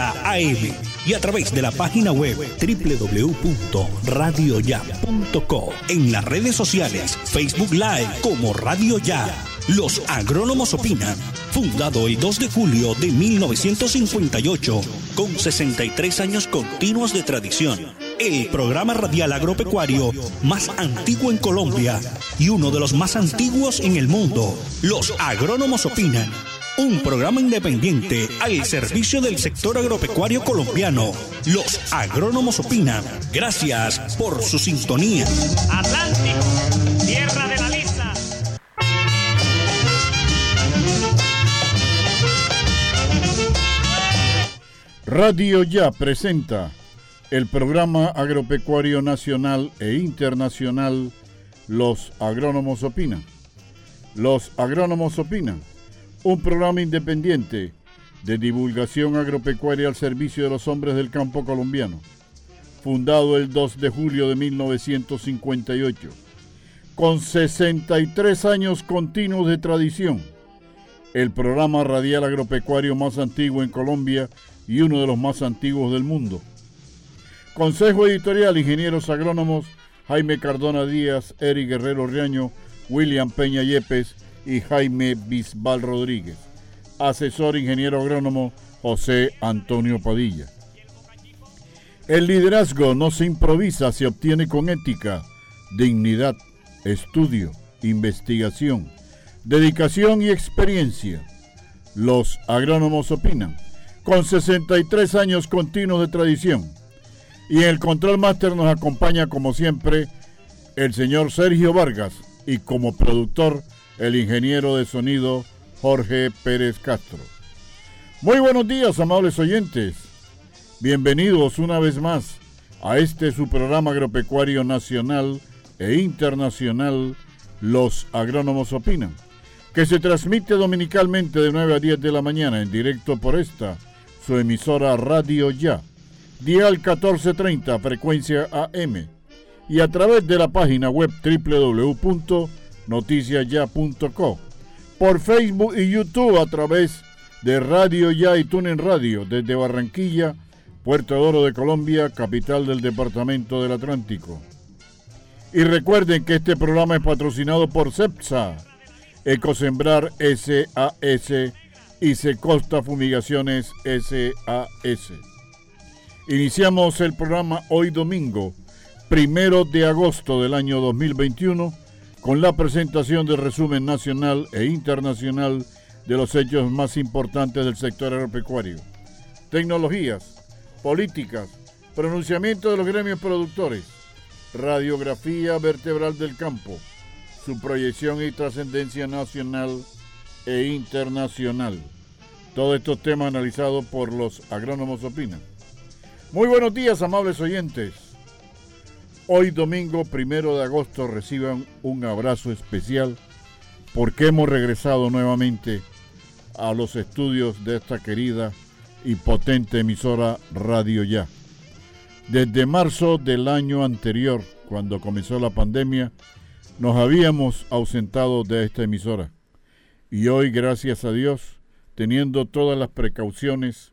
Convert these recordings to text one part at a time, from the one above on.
930 AM y a través de la página web www.radioya.co. En las redes sociales, Facebook Live como Radio Ya. Los agrónomos opinan. Fundado el 2 de julio de 1958, con 63 años continuos de tradición. El programa radial agropecuario más antiguo en Colombia y uno de los más antiguos en el mundo. Los agrónomos opinan un programa independiente al servicio del sector agropecuario colombiano. Los agrónomos opinan. Gracias por su sintonía. Atlántico, tierra de la lisa. Radio Ya presenta el programa agropecuario nacional e internacional Los agrónomos opinan. Los agrónomos opinan un programa independiente de divulgación agropecuaria al servicio de los hombres del campo colombiano, fundado el 2 de julio de 1958, con 63 años continuos de tradición, el programa radial agropecuario más antiguo en Colombia y uno de los más antiguos del mundo. Consejo Editorial, Ingenieros Agrónomos, Jaime Cardona Díaz, Eric Guerrero Riaño, William Peña Yepes, y Jaime Bisbal Rodríguez. Asesor ingeniero agrónomo José Antonio Padilla. El liderazgo no se improvisa, se obtiene con ética, dignidad, estudio, investigación, dedicación y experiencia. Los agrónomos opinan, con 63 años continuos de tradición. Y en el control máster nos acompaña como siempre el señor Sergio Vargas y como productor el ingeniero de sonido Jorge Pérez Castro. Muy buenos días, amables oyentes. Bienvenidos una vez más a este su programa agropecuario nacional e internacional Los Agrónomos Opinan, que se transmite dominicalmente de 9 a 10 de la mañana en directo por esta, su emisora Radio Ya, dial 1430, frecuencia AM, y a través de la página web www noticiasya.co, por Facebook y YouTube a través de Radio Ya y Tunen Radio desde Barranquilla, Puerto Oro de Colombia, capital del Departamento del Atlántico. Y recuerden que este programa es patrocinado por CEPSA, Ecosembrar SAS y Secosta Fumigaciones SAS. Iniciamos el programa hoy domingo, primero de agosto del año 2021 con la presentación del resumen nacional e internacional de los hechos más importantes del sector agropecuario, tecnologías, políticas, pronunciamiento de los gremios productores, radiografía vertebral del campo, su proyección y trascendencia nacional e internacional. Todos estos temas analizados por los agrónomos opinan. Muy buenos días, amables oyentes. Hoy domingo primero de agosto reciban un abrazo especial porque hemos regresado nuevamente a los estudios de esta querida y potente emisora Radio Ya. Desde marzo del año anterior, cuando comenzó la pandemia, nos habíamos ausentado de esta emisora. Y hoy, gracias a Dios, teniendo todas las precauciones,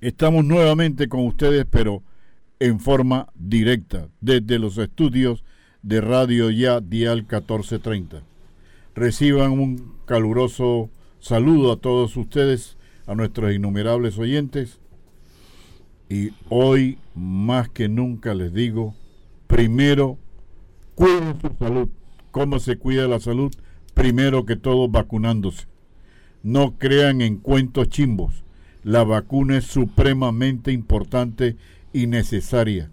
estamos nuevamente con ustedes, pero en forma directa desde los estudios de Radio Ya Dial 1430. Reciban un caluroso saludo a todos ustedes, a nuestros innumerables oyentes. Y hoy más que nunca les digo, primero, cuiden su salud. ¿Cómo se cuida la salud? Primero que todo vacunándose. No crean en cuentos chimbos. La vacuna es supremamente importante y necesaria.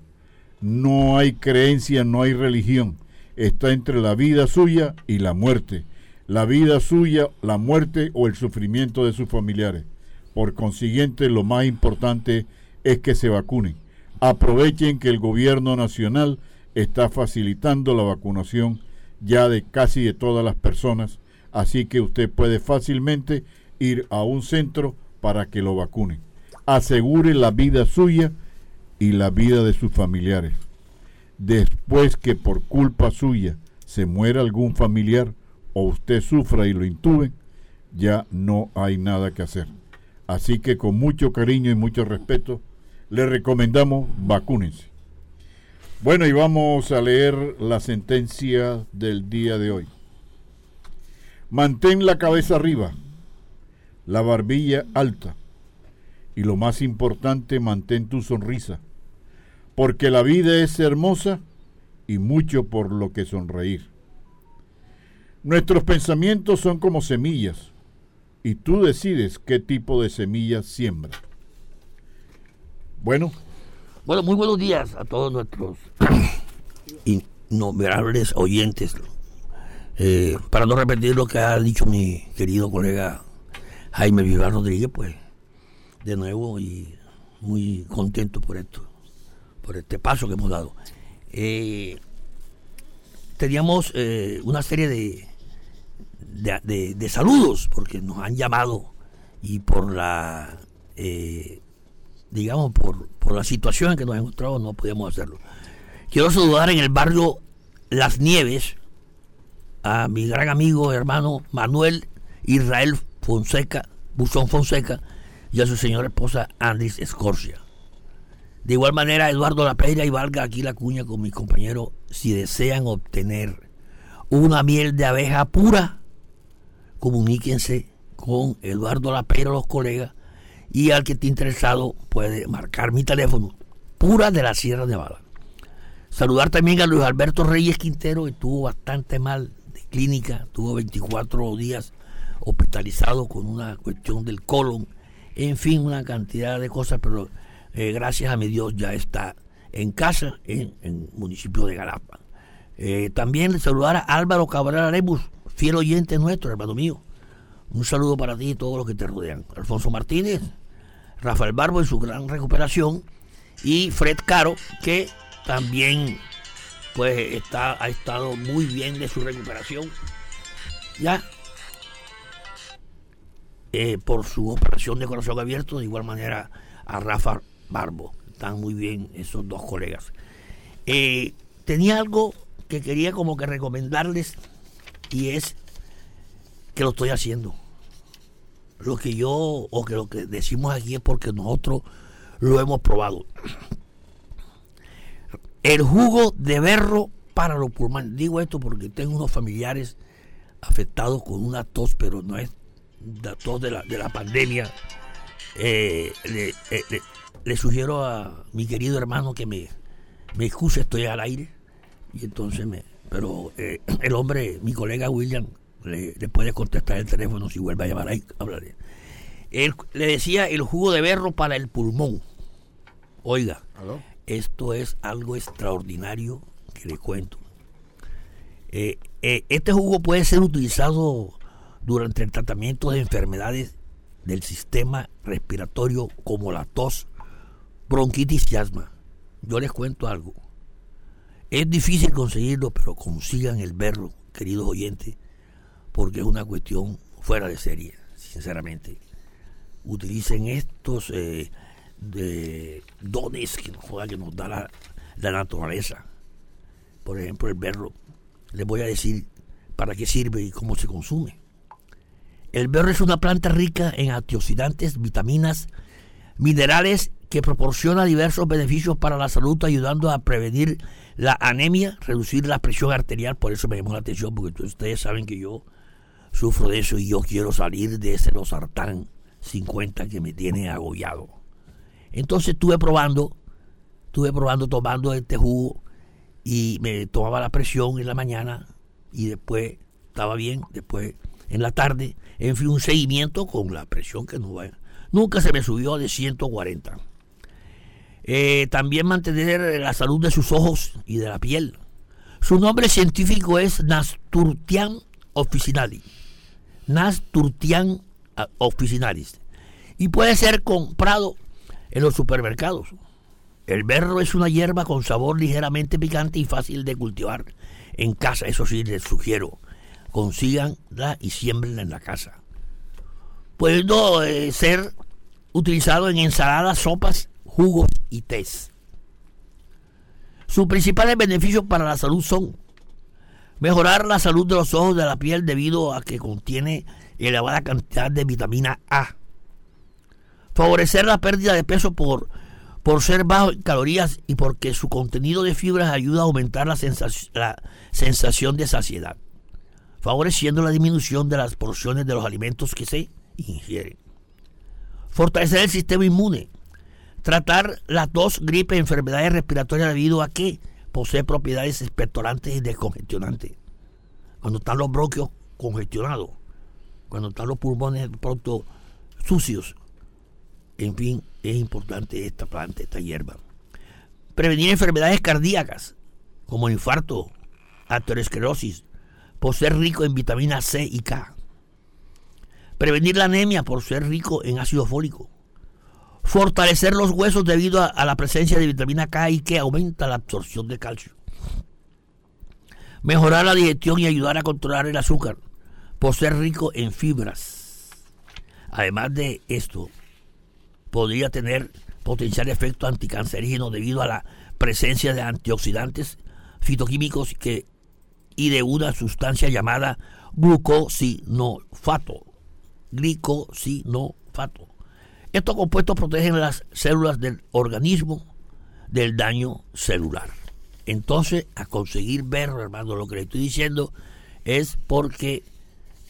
No hay creencia, no hay religión. Está entre la vida suya y la muerte. La vida suya, la muerte o el sufrimiento de sus familiares. Por consiguiente, lo más importante es que se vacunen. Aprovechen que el gobierno nacional está facilitando la vacunación ya de casi de todas las personas, así que usted puede fácilmente ir a un centro para que lo vacunen. Asegure la vida suya y la vida de sus familiares. Después que por culpa suya se muera algún familiar o usted sufra y lo intuben, ya no hay nada que hacer. Así que con mucho cariño y mucho respeto, le recomendamos vacúnense. Bueno, y vamos a leer la sentencia del día de hoy. Mantén la cabeza arriba, la barbilla alta y lo más importante, mantén tu sonrisa, porque la vida es hermosa y mucho por lo que sonreír. Nuestros pensamientos son como semillas y tú decides qué tipo de semillas siembras. Bueno. Bueno, muy buenos días a todos nuestros innumerables oyentes. Eh, para no repetir lo que ha dicho mi querido colega Jaime Vivar Rodríguez, pues de nuevo y muy contento por esto, por este paso que hemos dado. Eh, teníamos eh, una serie de, de, saludos, porque nos han llamado y por la, eh, digamos, por, por la situación en que nos hemos encontrado no podíamos hacerlo. Quiero saludar en el barrio Las Nieves a mi gran amigo, hermano Manuel Israel Fonseca, Buzón Fonseca, y a su señora esposa Andis Escorcia. De igual manera, Eduardo La y valga aquí la cuña con mis compañeros, si desean obtener una miel de abeja pura, comuníquense con Eduardo La los colegas, y al que esté interesado puede marcar mi teléfono, pura de la Sierra de Bala. Saludar también a Luis Alberto Reyes Quintero, que estuvo bastante mal de clínica, tuvo 24 días hospitalizado con una cuestión del colon, en fin, una cantidad de cosas, pero eh, gracias a mi Dios ya está en casa en el municipio de Galapa. Eh, también saludar a Álvaro Cabral Arebus, fiel oyente nuestro, hermano mío. Un saludo para ti y todos los que te rodean. Alfonso Martínez, Rafael Barbo en su gran recuperación y Fred Caro, que también pues está, ha estado muy bien de su recuperación. Ya eh, por su operación de corazón abierto, de igual manera a Rafa Barbo. Están muy bien esos dos colegas. Eh, tenía algo que quería como que recomendarles y es que lo estoy haciendo. Lo que yo, o que lo que decimos aquí es porque nosotros lo hemos probado. El jugo de berro para los pulmones. Digo esto porque tengo unos familiares afectados con una tos, pero no es la tos de la, de la pandemia. Eh, eh, sugiero a mi querido hermano que me, me excuse, estoy al aire. Y entonces me. Pero eh, el hombre, mi colega William, le, puede contestar el teléfono si vuelve a llamar ahí. Hablaré. Él, le decía el jugo de berro para el pulmón. Oiga, esto es algo extraordinario que le cuento. Eh, eh, este jugo puede ser utilizado durante el tratamiento de enfermedades del sistema respiratorio como la tos, bronquitis y asma. Yo les cuento algo. Es difícil conseguirlo, pero consigan el berro, queridos oyentes, porque es una cuestión fuera de serie, sinceramente. Utilicen estos eh, dones que nos, da la, naturaleza. Por ejemplo, el berro. Les voy a decir para qué sirve y cómo se consume. El berro es una planta rica en antioxidantes, vitaminas, minerales que proporciona diversos beneficios para la salud, ayudando a prevenir la anemia, reducir la presión arterial. Por eso me llamó la atención, porque ustedes saben que yo sufro de eso y yo quiero salir de ese losartán 50 que me tiene agobiado. Entonces estuve probando, estuve probando tomando este jugo y me tomaba la presión en la mañana y después estaba bien, después en la tarde, en fin, un seguimiento con la presión que no va. Nunca se me subió de 140. Eh, también mantener la salud de sus ojos y de la piel. Su nombre científico es Nasturtian officinalis. Nasturtian ah, officinalis. Y puede ser comprado en los supermercados. El berro es una hierba con sabor ligeramente picante y fácil de cultivar en casa. Eso sí, les sugiero. Consíganla y siembrenla en la casa. Puede eh, ser utilizado en ensaladas, sopas jugos y tés. Sus principales beneficios para la salud son mejorar la salud de los ojos de la piel debido a que contiene elevada cantidad de vitamina A, Favorecer la pérdida de peso por, por ser bajo en calorías y porque su contenido de fibras ayuda a aumentar la, la sensación de saciedad, favoreciendo la disminución de las porciones de los alimentos que se ingieren. Fortalecer el sistema inmune. Tratar la tos, gripe, enfermedades respiratorias debido a que posee propiedades expectorantes y descongestionantes. Cuando están los bronquios congestionados, cuando están los pulmones pronto sucios, en fin, es importante esta planta, esta hierba. Prevenir enfermedades cardíacas, como infarto, arteriosclerosis, por ser rico en vitamina C y K. Prevenir la anemia por ser rico en ácido fólico. Fortalecer los huesos debido a, la presencia de vitamina K y que aumenta la absorción de calcio. Mejorar la digestión y ayudar a controlar el azúcar por ser rico en fibras. Además de esto, podría tener potencial efecto anticancerígeno debido a la presencia de antioxidantes fitoquímicos y de una sustancia llamada glucosinofato. Glicosinofato. Estos compuestos protegen las células del organismo del daño celular. Entonces, a conseguir ver, hermano, lo que le estoy diciendo es porque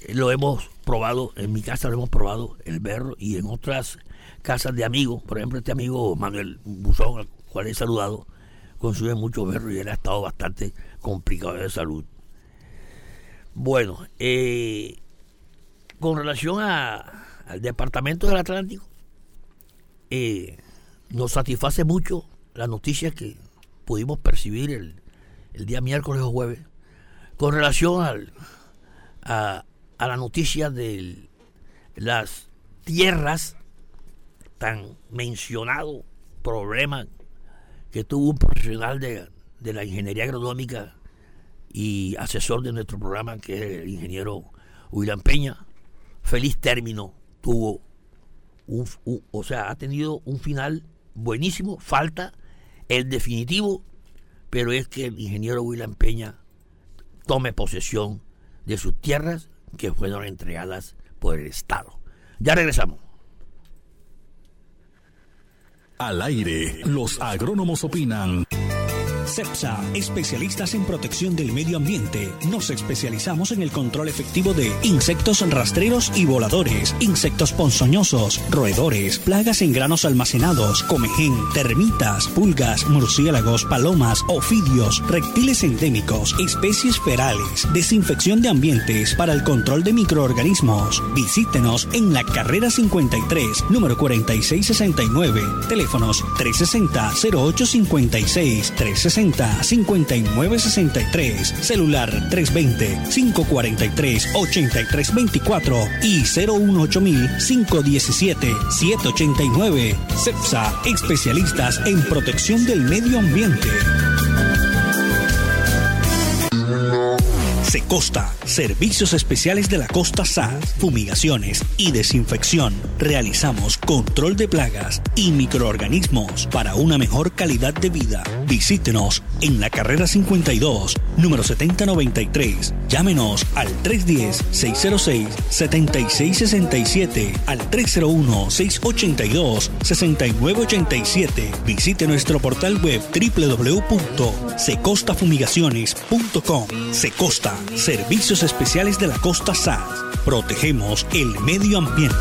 lo hemos probado, en mi casa lo hemos probado, el berro, y en otras casas de amigos, por ejemplo, este amigo Manuel Buzón, al cual he saludado, consume mucho berro y él ha estado bastante complicado de salud. Bueno, eh, con relación al Departamento del Atlántico, eh, nos satisface mucho la noticia que pudimos percibir el, día miércoles o jueves con relación a la noticia de las tierras tan mencionado problema que tuvo un profesional de, la ingeniería agronómica y asesor de nuestro programa, que es el ingeniero William Peña. Feliz término tuvo, o sea, ha tenido un final buenísimo, falta el definitivo, pero es que el ingeniero William Peña tome posesión de sus tierras que fueron entregadas por el Estado. Ya regresamos. Al aire, los agrónomos opinan. CEPSA, especialistas en protección del medio ambiente. Nos especializamos en el control efectivo de insectos rastreros y voladores, insectos ponzoñosos, roedores, plagas en granos almacenados, comején, termitas, pulgas, murciélagos, palomas, ofidios, reptiles endémicos, especies ferales, desinfección de ambientes para el control de microorganismos. Visítenos en la carrera 53, número 4669, teléfonos 360 0856 360 5963, celular 320-543-8324 y 018-517-789. CEPSA, especialistas en protección del medio ambiente. Secosta, servicios especiales de la costa SAS, fumigaciones y desinfección. Realizamos control de plagas y microorganismos para una mejor calidad de vida. Visítenos en la carrera 52, número 7093. Llámenos al 310-606-7667, al 301-682-6987. Visite nuestro portal web www.secostafumigaciones.com. Secosta Servicios Especiales de la Costa SAS. Protegemos el medio ambiente.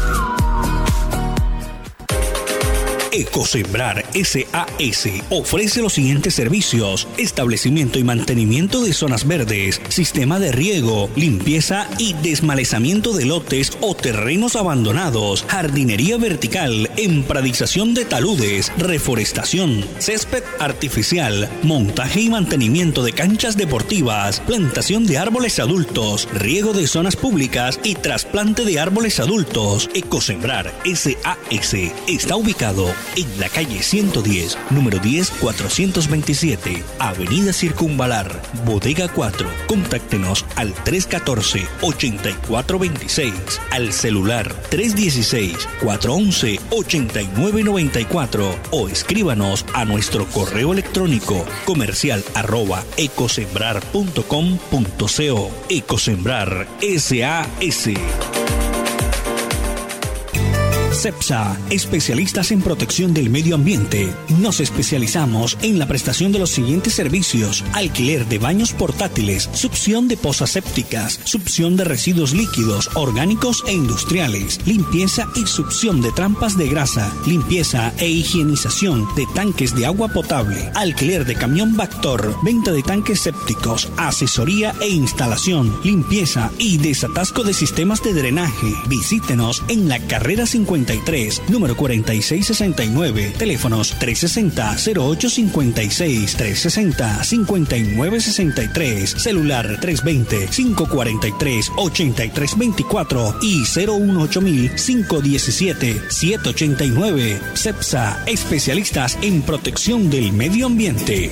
Ecosembrar SAS ofrece los siguientes servicios: establecimiento y mantenimiento de zonas verdes, sistema de riego, limpieza y desmalezamiento de lotes o terrenos abandonados, jardinería vertical, empradización de taludes, reforestación, césped artificial, montaje y mantenimiento de canchas deportivas, plantación de árboles adultos, riego de zonas públicas y trasplante de árboles adultos. Ecosembrar SAS está ubicado en la calle 110, número 10, 427, Avenida Circunvalar, Bodega 4. Contáctenos al 314-8426, al celular 316-411-8994 o escríbanos a nuestro correo electrónico comercial arroba ecosembrar.com.co. Ecosembrar SAS. CEPSA, especialistas en protección del medio ambiente. Nos especializamos en la prestación de los siguientes servicios: alquiler de baños portátiles, succión de pozas sépticas, succión de residuos líquidos, orgánicos e industriales, limpieza y succión de trampas de grasa, limpieza e higienización de tanques de agua potable, alquiler de camión Bactor, venta de tanques sépticos, asesoría e instalación, limpieza y desatasco de sistemas de drenaje. Visítenos en la carrera 53, número 4669, teléfonos 360-0856, 360-5963, celular 320-543-8324 y 018-517-789. CEPSA, especialistas en protección del medio ambiente.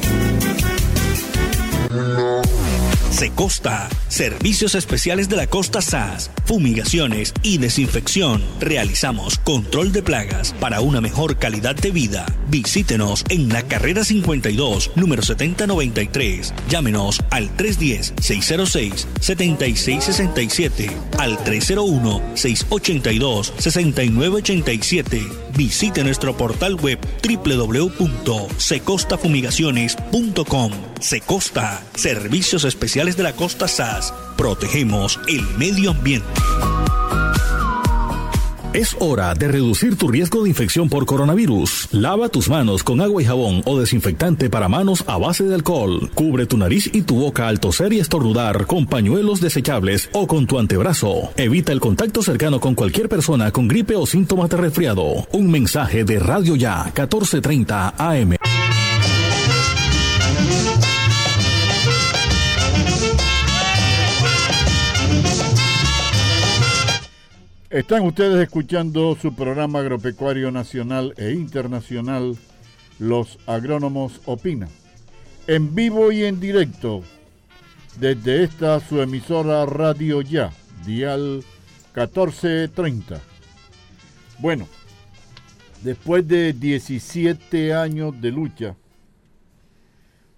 Secosta, servicios especiales de la costa SAS, fumigaciones y desinfección. Realizamos control de plagas para una mejor calidad de vida. Visítenos en la carrera 52, número 7093. Llámenos al 310-606-7667, al 301-682-6987. Visite nuestro portal web www.secostafumigaciones.com. Secosta, servicios especiales de la costa SAS. Protegemos el medio ambiente. Es hora de reducir tu riesgo de infección por coronavirus. Lava tus manos con agua y jabón o desinfectante para manos a base de alcohol. Cubre tu nariz y tu boca al toser y estornudar con pañuelos desechables o con tu antebrazo. Evita el contacto cercano con cualquier persona con gripe o síntomas de resfriado. Un mensaje de Radio Ya 1430 AM. Están ustedes escuchando su programa agropecuario nacional e internacional, Los Agrónomos Opinan, en vivo y en directo, desde esta su emisora Radio Ya, dial 1430. Bueno, después de 17 años de lucha,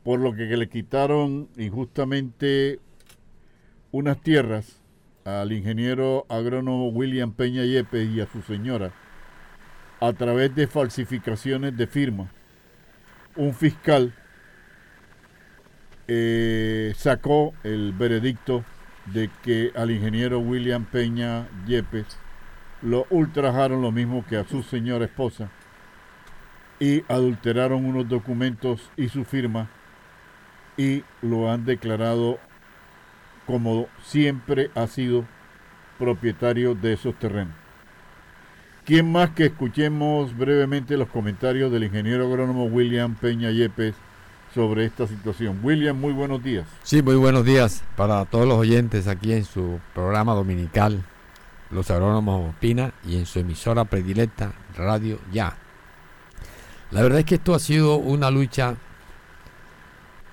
por lo que le quitaron injustamente unas tierras, al ingeniero agrónomo William Peña Yepes y a su señora a través de falsificaciones de firma. Un fiscal eh, sacó el veredicto de que al ingeniero William Peña Yepes lo ultrajaron lo mismo que a su señora esposa y adulteraron unos documentos y su firma y lo han declarado como siempre ha sido propietario de esos terrenos. ¿Quién más que escuchemos brevemente los comentarios del ingeniero agrónomo William Peña Yepes sobre esta situación? William, muy buenos días. Sí, muy buenos días para todos los oyentes aquí en su programa dominical Los Agrónomos Opina y en su emisora predilecta Radio Ya. La verdad es que esto ha sido una lucha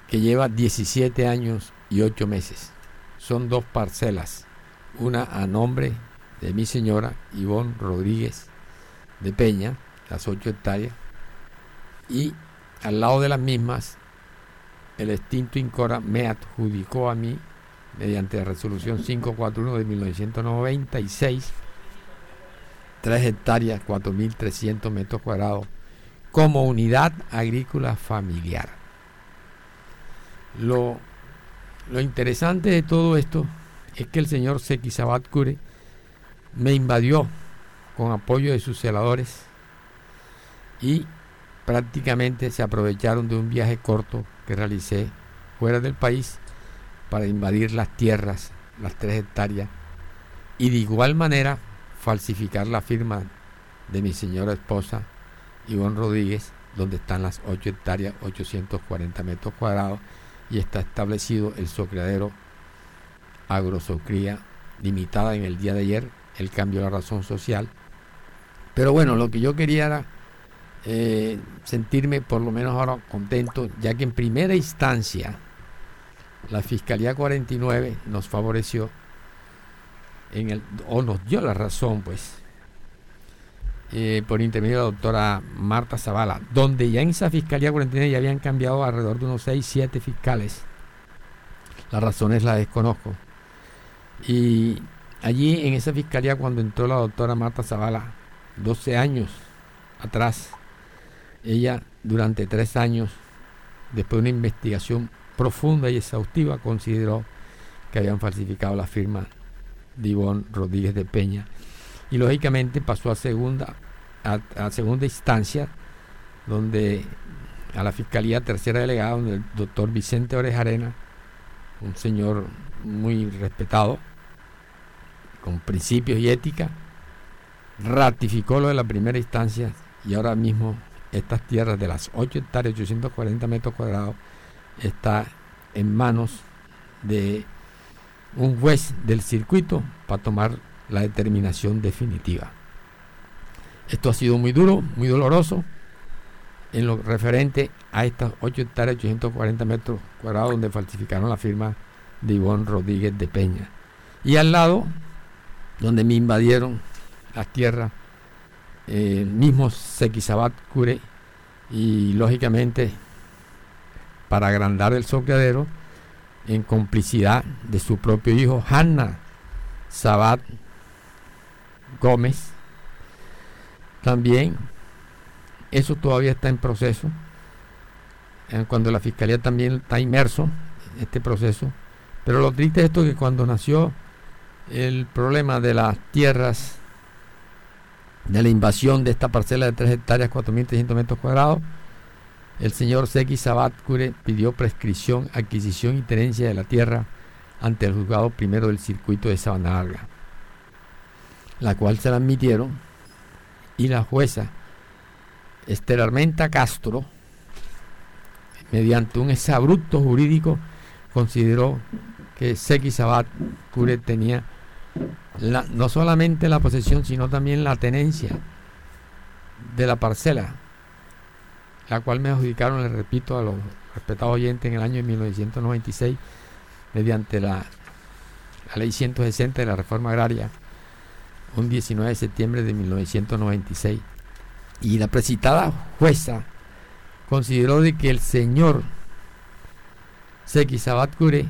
que lleva 17 años y 8 meses son dos parcelas, una a nombre de mi señora Ivonne Rodríguez de Peña, las 8 hectáreas, y al lado de las mismas, el extinto Incora me adjudicó a mí, mediante la resolución 541 de 1996, 3 hectáreas, 4.300 metros cuadrados, como unidad agrícola familiar. Lo lo interesante de todo esto es que el señor Seki Kure me invadió con apoyo de sus celadores y prácticamente se aprovecharon de un viaje corto que realicé fuera del país para invadir las tierras, las tres hectáreas, y de igual manera falsificar la firma de mi señora esposa, Ivonne Rodríguez, donde están las 8 hectáreas, 840 metros cuadrados, y está establecido el socreadero agrosocría limitada en el día de ayer, el cambio de la razón social. Pero bueno, lo que yo quería era eh, sentirme por lo menos ahora contento, ya que en primera instancia la Fiscalía 49 nos favoreció en el, o nos dio la razón, pues, eh, por intermedio de la doctora Marta Zavala, donde ya en esa Fiscalía 49 ya habían cambiado alrededor de unos 6, 7 fiscales. Las razones las desconozco. Y allí en esa Fiscalía cuando entró la doctora Marta Zavala, 12 años atrás, ella durante tres años, después de una investigación profunda y exhaustiva, consideró que habían falsificado la firma de Ivonne Rodríguez de Peña. Y lógicamente pasó a segunda, a, segunda instancia, donde a la Fiscalía Tercera Delegada, donde el doctor Vicente Orejarena, un señor muy respetado, con principios y ética, ratificó lo de la primera instancia y ahora mismo estas tierras de las 8 hectáreas, 840 metros cuadrados, está en manos de un juez del circuito para tomar la determinación definitiva. Esto ha sido muy duro, muy doloroso en lo referente a estas 8 hectáreas, 840 metros cuadrados donde falsificaron la firma de Ivonne Rodríguez de Peña. Y al lado, donde me invadieron las tierras, eh, mismo Sequizabat Cure, y lógicamente para agrandar el soqueadero, en complicidad de su propio hijo, Hanna Sabat Gómez. También eso todavía está en proceso, eh, cuando la fiscalía también está inmerso en este proceso. Pero lo triste es esto que cuando nació el problema de las tierras, de la invasión de esta parcela de 3 hectáreas, 4.300 metros cuadrados, el señor Seki Sabat Cure pidió prescripción, adquisición y tenencia de la tierra ante el juzgado primero del circuito de Sabana Larga, la cual se la admitieron y la jueza Esther Armenta Castro, mediante un exabrupto jurídico, consideró que Seki Sabat Cure tenía no solamente la posesión, sino también la tenencia de la parcela la cual me adjudicaron, le repito, a los respetados oyentes en el año de 1996, mediante la, la ley 160 de la reforma agraria, un 19 de septiembre de 1996. Y la precitada jueza consideró de que el señor Seki Sabat Cure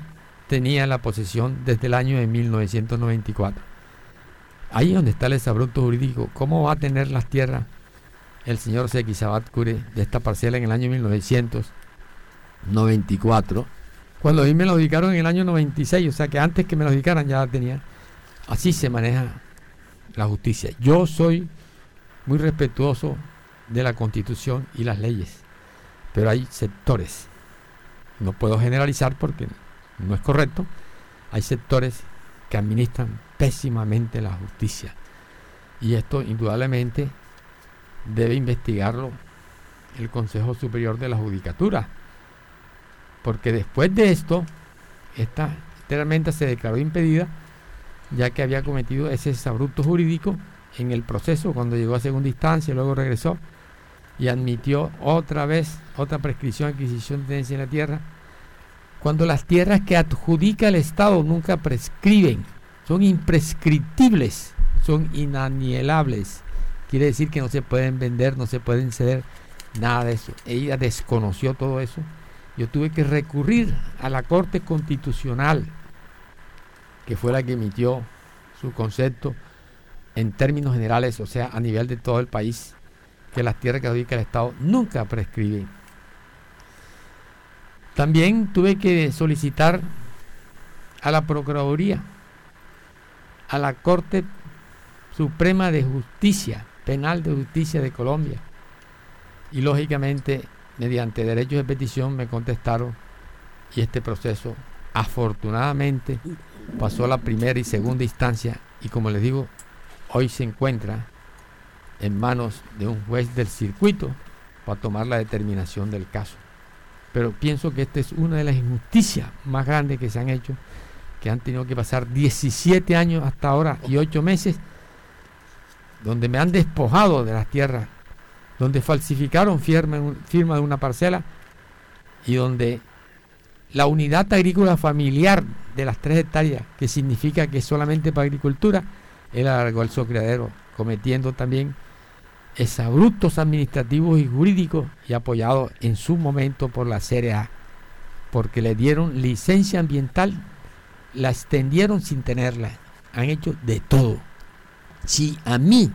tenía la posesión desde el año de 1994. Ahí es donde está el desabruto jurídico. ¿Cómo va a tener las tierras el señor Sequizabat Cure de esta parcela en el año 1994, cuando a mí me lo dedicaron en el año 96, o sea que antes que me lo dedicaran ya tenía. Así se maneja la justicia. Yo soy muy respetuoso de la constitución y las leyes, pero hay sectores, no puedo generalizar porque no es correcto, hay sectores que administran pésimamente la justicia. Y esto indudablemente debe investigarlo el Consejo Superior de la Judicatura. Porque después de esto, esta, esta se declaró impedida, ya que había cometido ese abrupto jurídico en el proceso cuando llegó a segunda instancia, luego regresó y admitió otra vez otra prescripción, adquisición de tenencia en la tierra, cuando las tierras que adjudica el Estado nunca prescriben, son imprescriptibles, son inanielables. Quiere decir que no se pueden vender, no se pueden ceder, nada de eso. Ella desconoció todo eso. Yo tuve que recurrir a la Corte Constitucional, que fue la que emitió su concepto en términos generales, o sea, a nivel de todo el país, que las tierras que adjudica el Estado nunca prescriben. También tuve que solicitar a la Procuraduría, a la Corte Suprema de Justicia, Penal de Justicia de Colombia. Y lógicamente, mediante derechos de petición, me contestaron y este proceso afortunadamente pasó la primera y segunda instancia y como les digo, hoy se encuentra en manos de un juez del circuito para tomar la determinación del caso. Pero pienso que esta es una de las injusticias más grandes que se han hecho, que han tenido que pasar 17 años hasta ahora y 8 meses donde me han despojado de las tierras, donde falsificaron firma, firma de una parcela y donde la unidad agrícola familiar de las tres hectáreas, que significa que solamente para agricultura, él alargó el criadero, cometiendo también exabruptos administrativos y jurídicos y apoyado en su momento por la CRA, porque le dieron licencia ambiental, la extendieron sin tenerla, han hecho de todo. Si a mí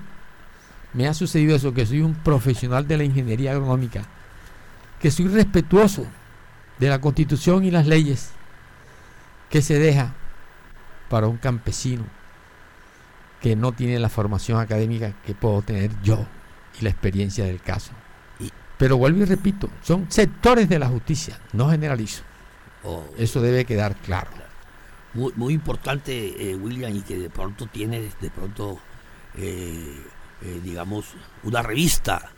me ha sucedido eso, que soy un profesional de la ingeniería agronómica, que soy respetuoso de la constitución y las leyes, que se deja para un campesino que no tiene la formación académica que puedo tener yo y la experiencia del caso. Pero vuelvo y repito, son sectores de la justicia, no generalizo. Oh. Eso debe quedar claro. Muy, muy importante, eh, William, y que de pronto tiene, de pronto, eh, eh, digamos, una revista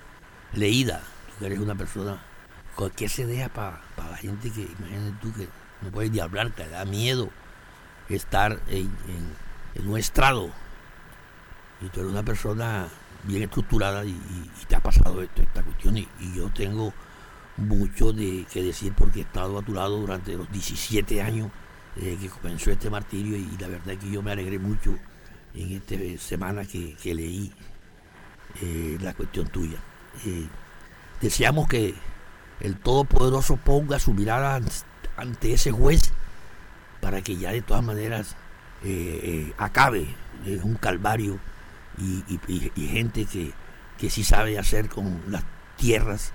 leída. Tú eres una persona, ¿qué se deja para la gente que, imagínate tú, que no puedes ni hablar, te da miedo estar en, un estrado? Y tú eres una persona bien estructurada y, te ha pasado esto, esta cuestión. Y, yo tengo mucho de que decir porque he estado a tu lado durante los 17 años que comenzó este martirio y la verdad es que yo me alegré mucho en esta semana que, leí eh, la cuestión tuya. Eh, deseamos que el Todopoderoso ponga su mirada ante ese juez para que ya de todas maneras eh, acabe un calvario y, gente que, que sí sabe hacer con las tierras,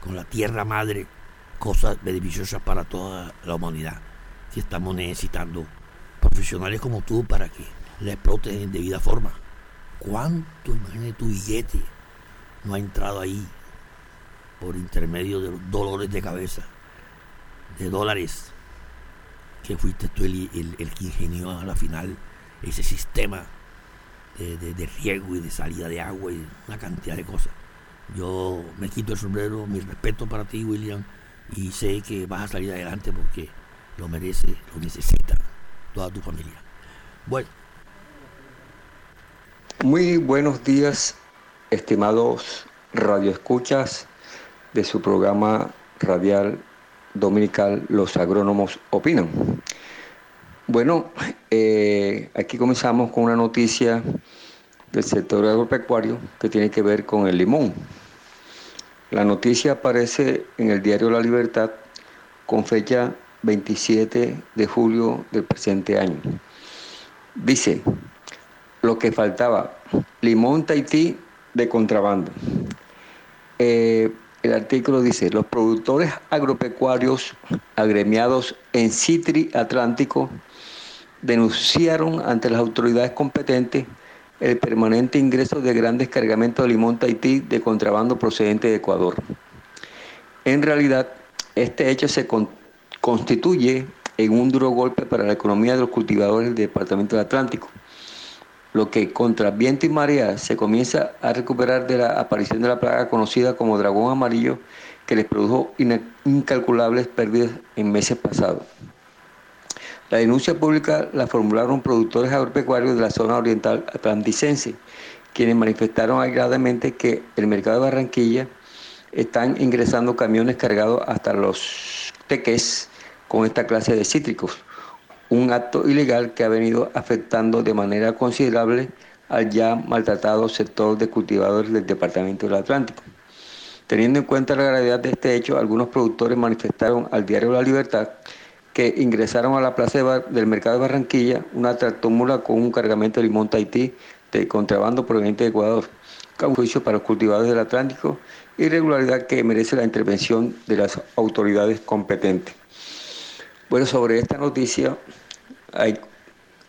con la tierra madre, cosas beneficiosas para toda la humanidad que estamos necesitando profesionales como tú para que la exploten en debida forma. ¿Cuánto, imagínate tu billete, no ha entrado ahí por intermedio de los dolores de cabeza, de dólares, que fuiste tú el, el, que ingenió a la final ese sistema de, de, riego y de salida de agua y una cantidad de cosas. Yo me quito el sombrero, mi respeto para ti, William, y sé que vas a salir adelante porque lo merece, lo necesita toda tu familia. Bueno. Muy buenos días, estimados radioescuchas de su programa radial dominical Los Agrónomos Opinan. Bueno, eh, aquí comenzamos con una noticia del sector agropecuario que tiene que ver con el limón. La noticia aparece en el diario La Libertad con fecha 27 de julio del presente año. Dice, lo que faltaba, limón Tahití de contrabando. Eh, el artículo dice, los productores agropecuarios agremiados en Citri Atlántico denunciaron ante las autoridades competentes el permanente ingreso de grandes cargamentos de limón Tahití de contrabando procedente de Ecuador. En realidad, este hecho se, constituye en un duro golpe para la economía de los cultivadores del Departamento del Atlántico, lo que contra viento y marea se comienza a recuperar de la aparición de la plaga conocida como dragón amarillo que les produjo incalculables pérdidas en meses pasados. La denuncia pública la formularon productores agropecuarios de la zona oriental atlanticense, quienes manifestaron agradablemente que el mercado de Barranquilla están ingresando camiones cargados hasta los teques con esta clase de cítricos, un acto ilegal que ha venido afectando de manera considerable al ya maltratado sector de cultivadores del Departamento del Atlántico. Teniendo en cuenta la gravedad de este hecho, algunos productores manifestaron al diario La Libertad que ingresaron a la plaza del mercado de Barranquilla una tractómula con un cargamento de limón Tahití de contrabando proveniente de Ecuador, un juicio para los cultivadores del Atlántico, irregularidad que merece la intervención de las autoridades competentes. Bueno, sobre esta noticia hay,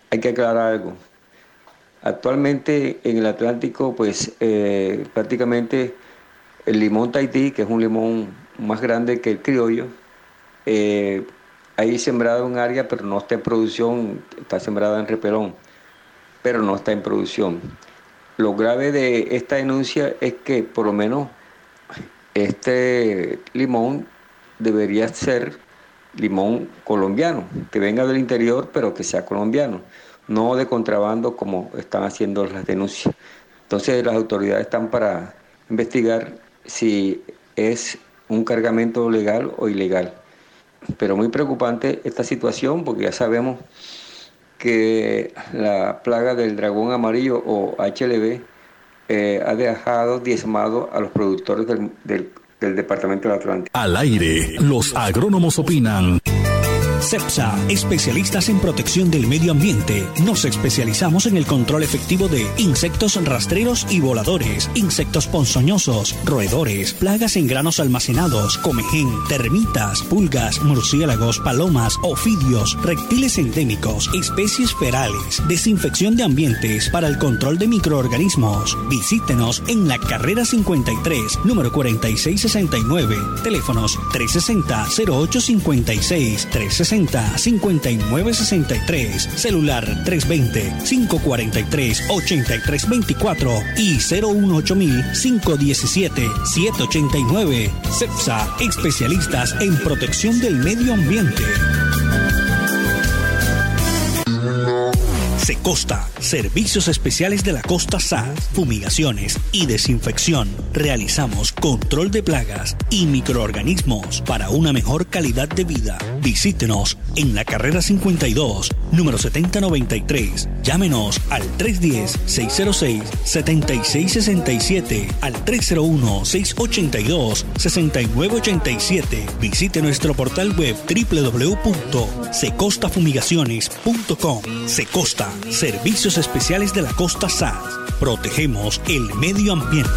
hay que aclarar algo. Actualmente en el Atlántico, pues eh, prácticamente el limón Tahití, que es un limón más grande que el criollo, eh, hay sembrado en área, pero no está en producción, está sembrada en repelón, pero no está en producción. Lo grave de esta denuncia es que por lo menos este limón debería ser limón colombiano, que venga del interior, pero que sea colombiano, no de contrabando como están haciendo las denuncias. Entonces las autoridades están para investigar si es un cargamento legal o ilegal. Pero muy preocupante esta situación porque ya sabemos que la plaga del dragón amarillo o HLB eh, ha dejado diezmado a los productores del, del, del Departamento del Atlántico. Al aire, los agrónomos opinan CEPSA, especialistas en protección del medio ambiente. Nos especializamos en el control efectivo de insectos rastreros y voladores, insectos ponzoñosos, roedores, plagas en granos almacenados, comején, termitas, pulgas, murciélagos, palomas, ofidios, reptiles endémicos, especies ferales, desinfección de ambientes para el control de microorganismos. Visítenos en la carrera 53, número 4669, teléfonos 360-0856, 360-5963, celular 320-543-8324 y 018-517-789. CEPSA, especialistas en protección del medio ambiente. Secosta, servicios especiales de la costa SAS, fumigaciones y desinfección. Realizamos control de plagas y microorganismos para una mejor calidad de vida. Visítenos en la carrera 52, número 7093. Llámenos al 310-606-7667, al 301-682-6987. Visite nuestro portal web www.secostafumigaciones.com. Secosta Servicios Especiales de la Costa SAS. Protegemos el medio ambiente.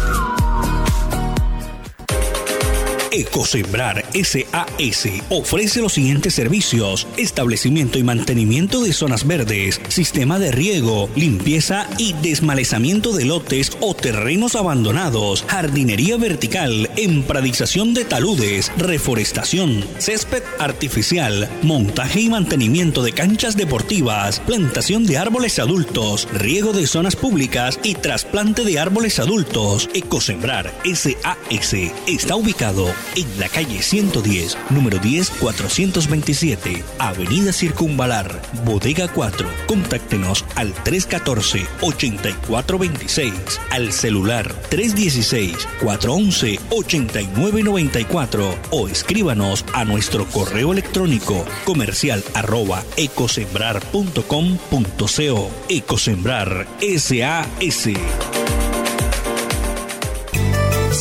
Ecosembrar SAS ofrece los siguientes servicios: establecimiento y mantenimiento de zonas verdes, sistema de riego, limpieza y desmalezamiento de lotes o terrenos abandonados, jardinería vertical, empradización de taludes, reforestación, césped artificial, montaje y mantenimiento de canchas deportivas, plantación de árboles adultos, riego de zonas públicas y trasplante de árboles adultos. Ecosembrar SAS está ubicado en la calle 110, número 10, 427, Avenida Circunvalar, Bodega 4. Contáctenos al 314-8426, al celular 316-411-8994 o escríbanos a nuestro correo electrónico comercial arroba ecosembrar.com.co. Ecosembrar SAS.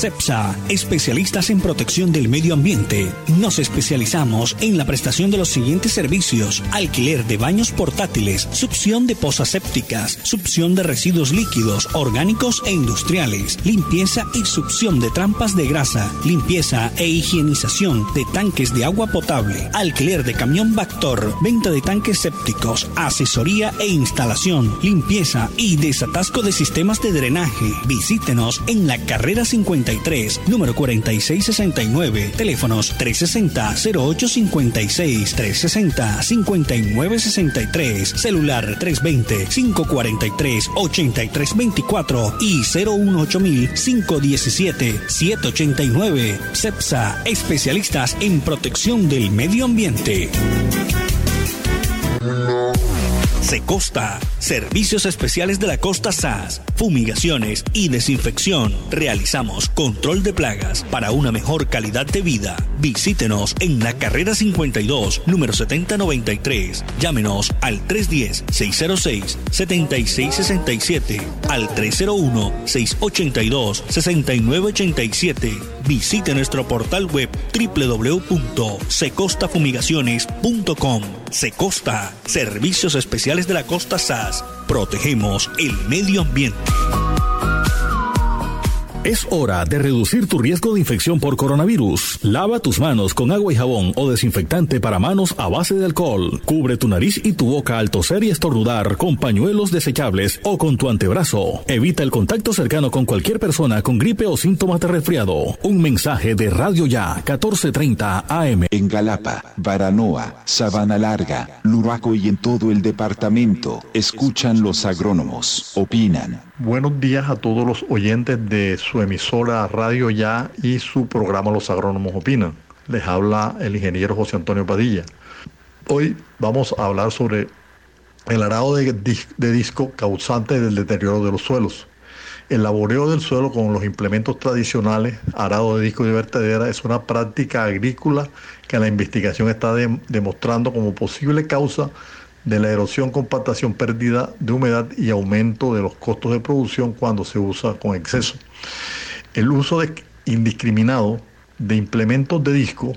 CEPSA, especialistas en protección del medio ambiente. Nos especializamos en la prestación de los siguientes servicios: alquiler de baños portátiles, succión de pozas sépticas, succión de residuos líquidos, orgánicos e industriales, limpieza y succión de trampas de grasa, limpieza e higienización de tanques de agua potable, alquiler de camión Bactor, venta de tanques sépticos, asesoría e instalación, limpieza y desatasco de sistemas de drenaje. Visítenos en la carrera 50 número 4669, teléfonos 360-0856, 360-5963, celular 320-543-8324 y 018-517-789. CEPSA, especialistas en protección del medio ambiente. Secosta, servicios especiales de la costa SAS, fumigaciones y desinfección. Realizamos control de plagas para una mejor calidad de vida. Visítenos en la carrera 52, número 7093. Llámenos al 310-606-7667, al 301-682-6987. Visite nuestro portal web www.secostafumigaciones.com. Secosta, servicios especiales de la costa SAS. Protegemos el medio ambiente. Es hora de reducir tu riesgo de infección por coronavirus. Lava tus manos con agua y jabón o desinfectante para manos a base de alcohol. Cubre tu nariz y tu boca al toser y estornudar con pañuelos desechables o con tu antebrazo. Evita el contacto cercano con cualquier persona con gripe o síntomas de resfriado. Un mensaje de Radio Ya 1430 AM. En Galapa, Baranoa, Sabana Larga, Luraco y en todo el departamento, escuchan los agrónomos, opinan. Buenos días a todos los oyentes de su emisora Radio Ya y su programa Los Agrónomos Opinan. Les habla el ingeniero José Antonio Padilla. Hoy vamos a hablar sobre el arado de, disco causante del deterioro de los suelos. El laboreo del suelo con los implementos tradicionales, arado de disco y vertedera, es una práctica agrícola que la investigación está de, demostrando como posible causa de la erosión, compactación, pérdida de humedad y aumento de los costos de producción cuando se usa con exceso. El uso indiscriminado de implementos de disco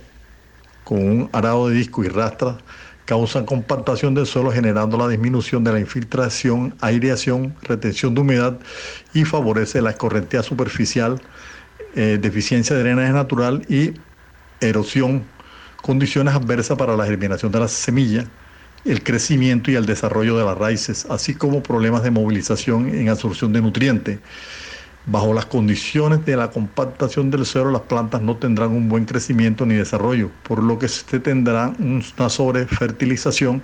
con un arado de disco y rastras causan compactación del suelo generando la disminución de la infiltración, aireación, retención de humedad y favorece la escorrentía superficial, eh, deficiencia de drenaje natural y erosión, condiciones adversas para la germinación de la semilla, el crecimiento y el desarrollo de las raíces, así como problemas de movilización en absorción de nutrientes. Bajo las condiciones de la compactación del suelo, las plantas no tendrán un buen crecimiento ni desarrollo, por lo que se tendrá una sobrefertilización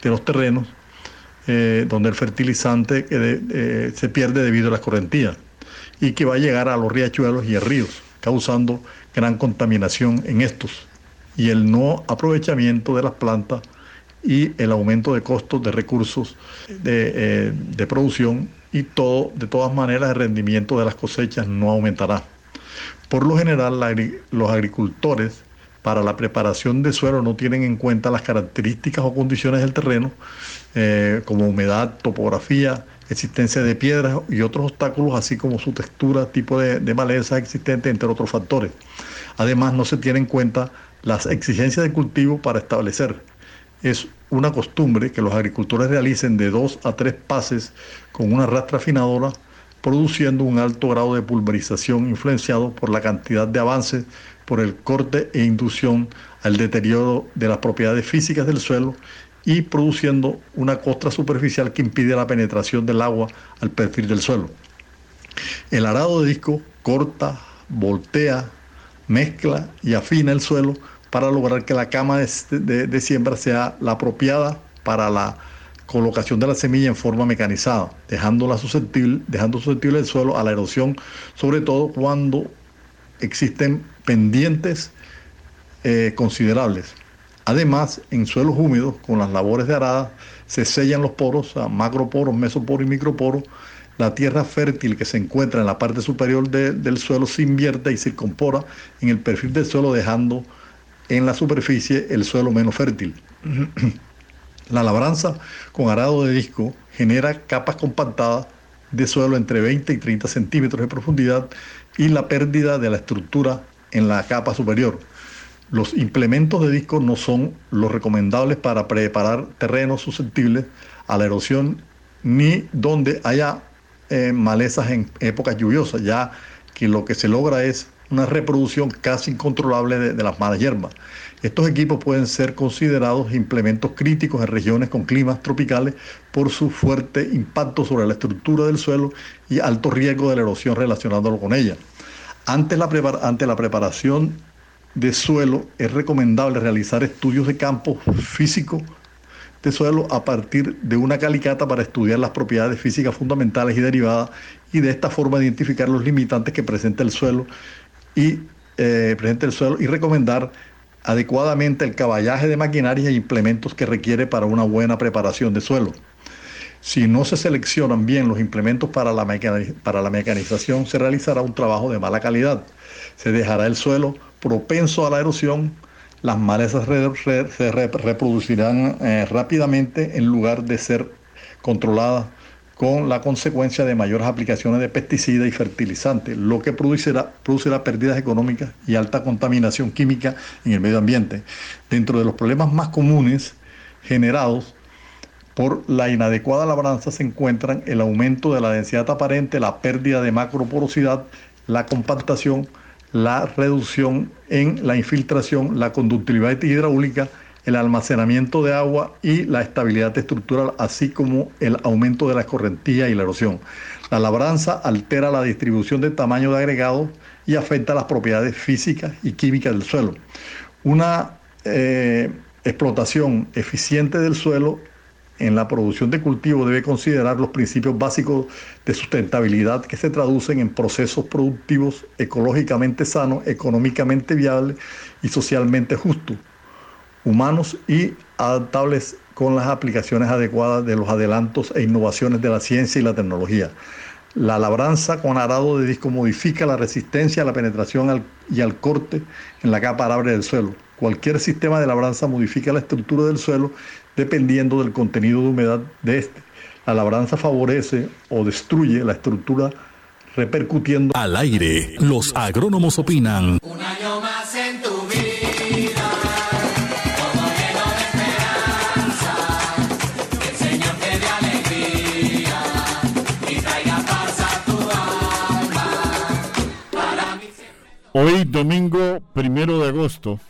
de los terrenos, eh, donde el fertilizante eh, se pierde debido a la escorrentía y que va a llegar a los riachuelos y a ríos, causando gran contaminación en estos y el no aprovechamiento de las plantas y el aumento de costos de recursos de, eh, de producción y todo, de todas maneras, el rendimiento de las cosechas no aumentará. Por lo general, los agricultores para la preparación de suelo no tienen en cuenta las características o condiciones del terreno, eh, como humedad, topografía, existencia de piedras y otros obstáculos, así como su textura, tipo de, de maleza existente, entre otros factores. Además, no se tienen en cuenta las exigencias de cultivo para establecer. Es una costumbre que los agricultores realicen de dos a tres pases con una rastra afinadora, produciendo un alto grado de pulverización influenciado por la cantidad de avances por el corte e inducción al deterioro de las propiedades físicas del suelo y produciendo una costra superficial que impide la penetración del agua al perfil del suelo. El arado de disco corta, voltea, mezcla y afina el suelo para lograr que la cama de, siembra sea la apropiada para la colocación de la semilla en forma mecanizada, dejándola susceptible, dejando susceptible el suelo a la erosión, sobre todo cuando existen pendientes eh, considerables. Además, en suelos húmedos, con las labores de arada, se sellan los poros, macroporos, mesoporos y microporos. La tierra fértil que se encuentra en la parte superior del suelo se invierte y se incorpora en el perfil del suelo, dejando en la superficie el suelo menos fértil. la labranza con arado de disco genera capas compactadas de suelo entre 20 y 30 centímetros de profundidad y la pérdida de la estructura en la capa superior. Los implementos de disco no son los recomendables para preparar terrenos susceptibles a la erosión ni donde haya eh, malezas en épocas lluviosas, ya que lo que se logra es una reproducción casi incontrolable de, las malas hierbas. Estos equipos pueden ser considerados implementos críticos en regiones con climas tropicales por su fuerte impacto sobre la estructura del suelo y alto riesgo de la erosión relacionándolo con ella. Ante la, ante la preparación de suelo es recomendable realizar estudios de campo físico de suelo a partir de una calicata para estudiar las propiedades físicas fundamentales y derivadas y de esta forma identificar los limitantes que presenta el suelo y eh, presente el suelo y recomendar adecuadamente el caballaje de maquinarias e implementos que requiere para una buena preparación de suelo. Si no se seleccionan bien los implementos para la, para la mecanización, se realizará un trabajo de mala calidad. Se dejará el suelo propenso a la erosión, las malezas se reproducirán eh, rápidamente en lugar de ser controladas con la consecuencia de mayores aplicaciones de pesticidas y fertilizantes, lo que producirá, pérdidas económicas y alta contaminación química en el medio ambiente. Dentro de los problemas más comunes generados por la inadecuada labranza se encuentran el aumento de la densidad aparente, la pérdida de macroporosidad, la compactación, la reducción en la infiltración, la conductividad hidráulica, el almacenamiento de agua y la estabilidad estructural, así como el aumento de la escorrentía y la erosión. La labranza altera la distribución de tamaño de agregado y afecta las propiedades físicas y químicas del suelo. Una eh, explotación eficiente del suelo en la producción de cultivo debe considerar los principios básicos de sustentabilidad que se traducen en procesos productivos ecológicamente sanos, económicamente viables y socialmente justos humanos y adaptables con las aplicaciones adecuadas de los adelantos e innovaciones de la ciencia y la tecnología. La labranza con arado de disco modifica la resistencia a la penetración y al corte en la capa arable del suelo. Cualquier sistema de labranza modifica la estructura del suelo dependiendo del contenido de humedad de este. La labranza favorece o destruye la estructura repercutiendo. Al aire, los agrónomos opinan. Un año más en tu vida. Hoy, domingo primero de agosto,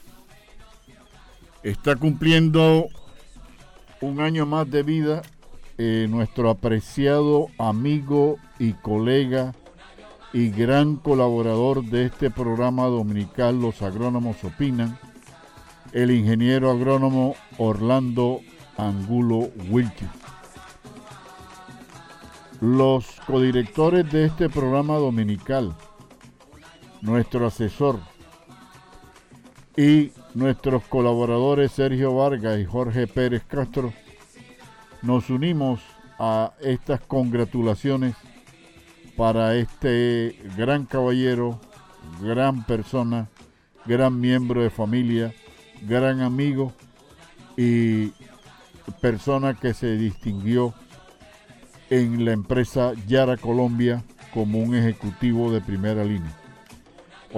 está cumpliendo un año más de vida eh, nuestro apreciado amigo y colega y gran colaborador de este programa dominical Los Agrónomos Opinan, el ingeniero agrónomo Orlando Angulo Wilches. Los codirectores de este programa dominical, nuestro asesor y nuestros colaboradores Sergio Vargas y Jorge Pérez Castro, nos unimos a estas congratulaciones para este gran caballero, gran persona, gran miembro de familia, gran amigo y persona que se distinguió en la empresa Yara Colombia como un ejecutivo de primera línea.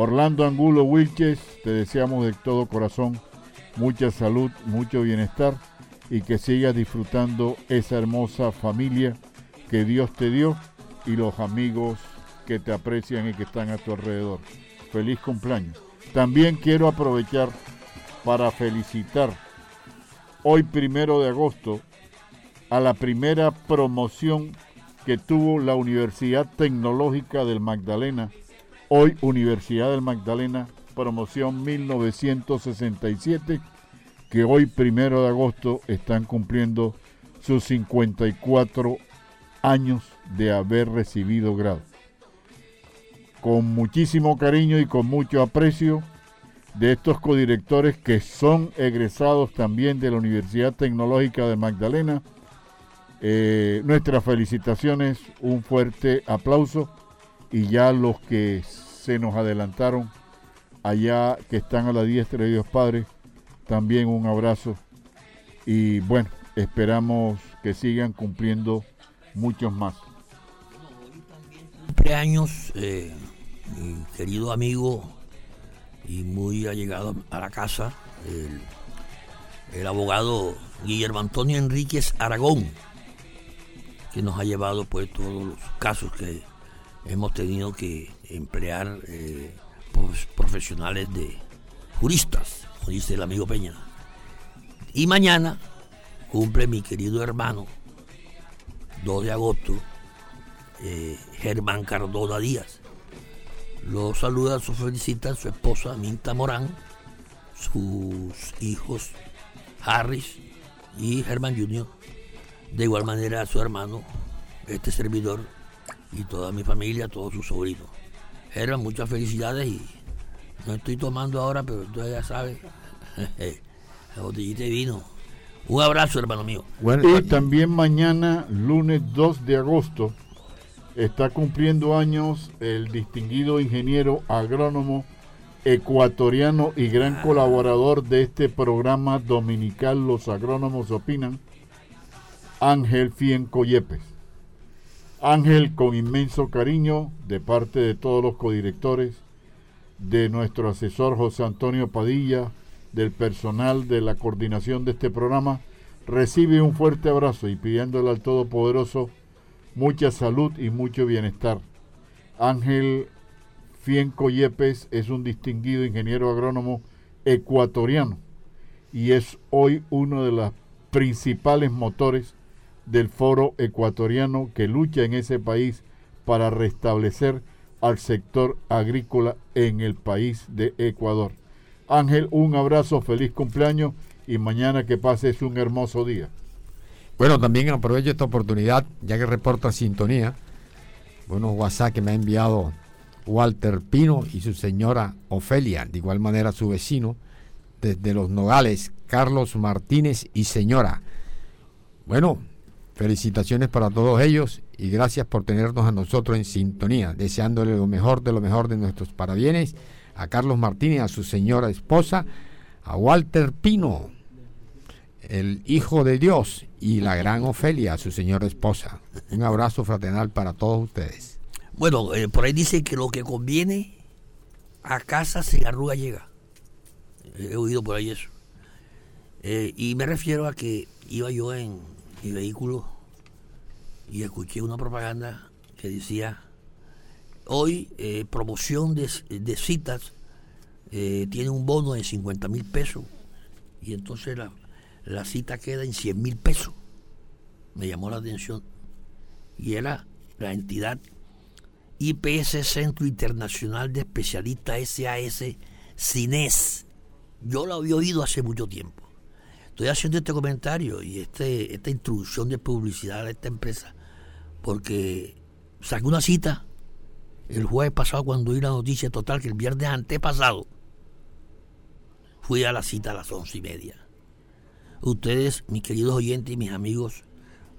Orlando Angulo Wilches, te deseamos de todo corazón mucha salud, mucho bienestar y que sigas disfrutando esa hermosa familia que Dios te dio y los amigos que te aprecian y que están a tu alrededor. Feliz cumpleaños. También quiero aprovechar para felicitar hoy primero de agosto a la primera promoción que tuvo la Universidad Tecnológica del Magdalena, hoy Universidad del Magdalena, promoción 1967 que hoy, primero de agosto, están cumpliendo sus 54 años de haber recibido grado. Con muchísimo cariño y con mucho aprecio de estos codirectores que son egresados también de la Universidad Tecnológica de Magdalena, eh, nuestras felicitaciones, un fuerte aplauso y ya los que se nos adelantaron allá que están a la diestra de Dios Padre, también un abrazo y bueno, esperamos que sigan cumpliendo muchos más. Cumpleaños, eh, mi querido amigo y muy allegado a la casa, el, el abogado Guillermo Antonio Enríquez Aragón, que nos ha llevado pues todos los casos que hemos tenido que emplear eh, pues, profesionales de juristas dice el amigo Peña. Y mañana cumple mi querido hermano, 2 de agosto, eh, Germán Cardona Díaz. Lo saluda, su felicita su esposa Minta Morán, sus hijos Harris y Germán Jr. De igual manera a su hermano, este servidor y toda mi familia, todos sus sobrinos. Germán, muchas felicidades y no estoy tomando ahora, pero tú ya sabes. La botellita de vino. Un abrazo, hermano mío. y también mañana, lunes 2 de agosto, está cumpliendo años el distinguido ingeniero agrónomo ecuatoriano y gran ah. colaborador de este programa dominical Los Agrónomos Opinan, Ángel Fienco Yepes. Ángel, con inmenso cariño de parte de todos los codirectores, de nuestro asesor José Antonio Padilla, del personal de la coordinación de este programa, recibe un fuerte abrazo y pidiéndole al Todopoderoso mucha salud y mucho bienestar. Ángel Fienco Yepes es un distinguido ingeniero agrónomo ecuatoriano y es hoy uno de los principales motores del foro ecuatoriano que lucha en ese país para restablecer al sector agrícola en el país de Ecuador. Ángel, un abrazo, feliz cumpleaños y mañana que pases un hermoso día. Bueno, también aprovecho esta oportunidad, ya que reporta sintonía, buenos WhatsApp que me ha enviado Walter Pino y su señora Ofelia, de igual manera su vecino, desde Los Nogales, Carlos Martínez y señora. Bueno, felicitaciones para todos ellos y gracias por tenernos a nosotros en sintonía, deseándole lo mejor de lo mejor de nuestros parabienes a Carlos Martínez, a su señora esposa, a Walter Pino, el Hijo de Dios, y la gran Ofelia, a su señora esposa. Un abrazo fraternal para todos ustedes. Bueno, eh, por ahí dice que lo que conviene a casa sin arruga llega. He oído por ahí eso. Eh, y me refiero a que iba yo en mi vehículo y escuché una propaganda que decía hoy eh, promoción de, citas eh, tiene un bono de 50 mil pesos y entonces la, la cita queda en 100 mil pesos. Me llamó la atención. Y era la entidad IPS Centro Internacional de Especialistas SAS CINES. Yo lo había oído hace mucho tiempo. Estoy haciendo este comentario y este, esta introducción de publicidad a esta empresa porque saqué una cita el jueves pasado cuando oí la noticia total que el viernes antepasado fui a la cita a las once y media. Ustedes, mis queridos oyentes y mis amigos,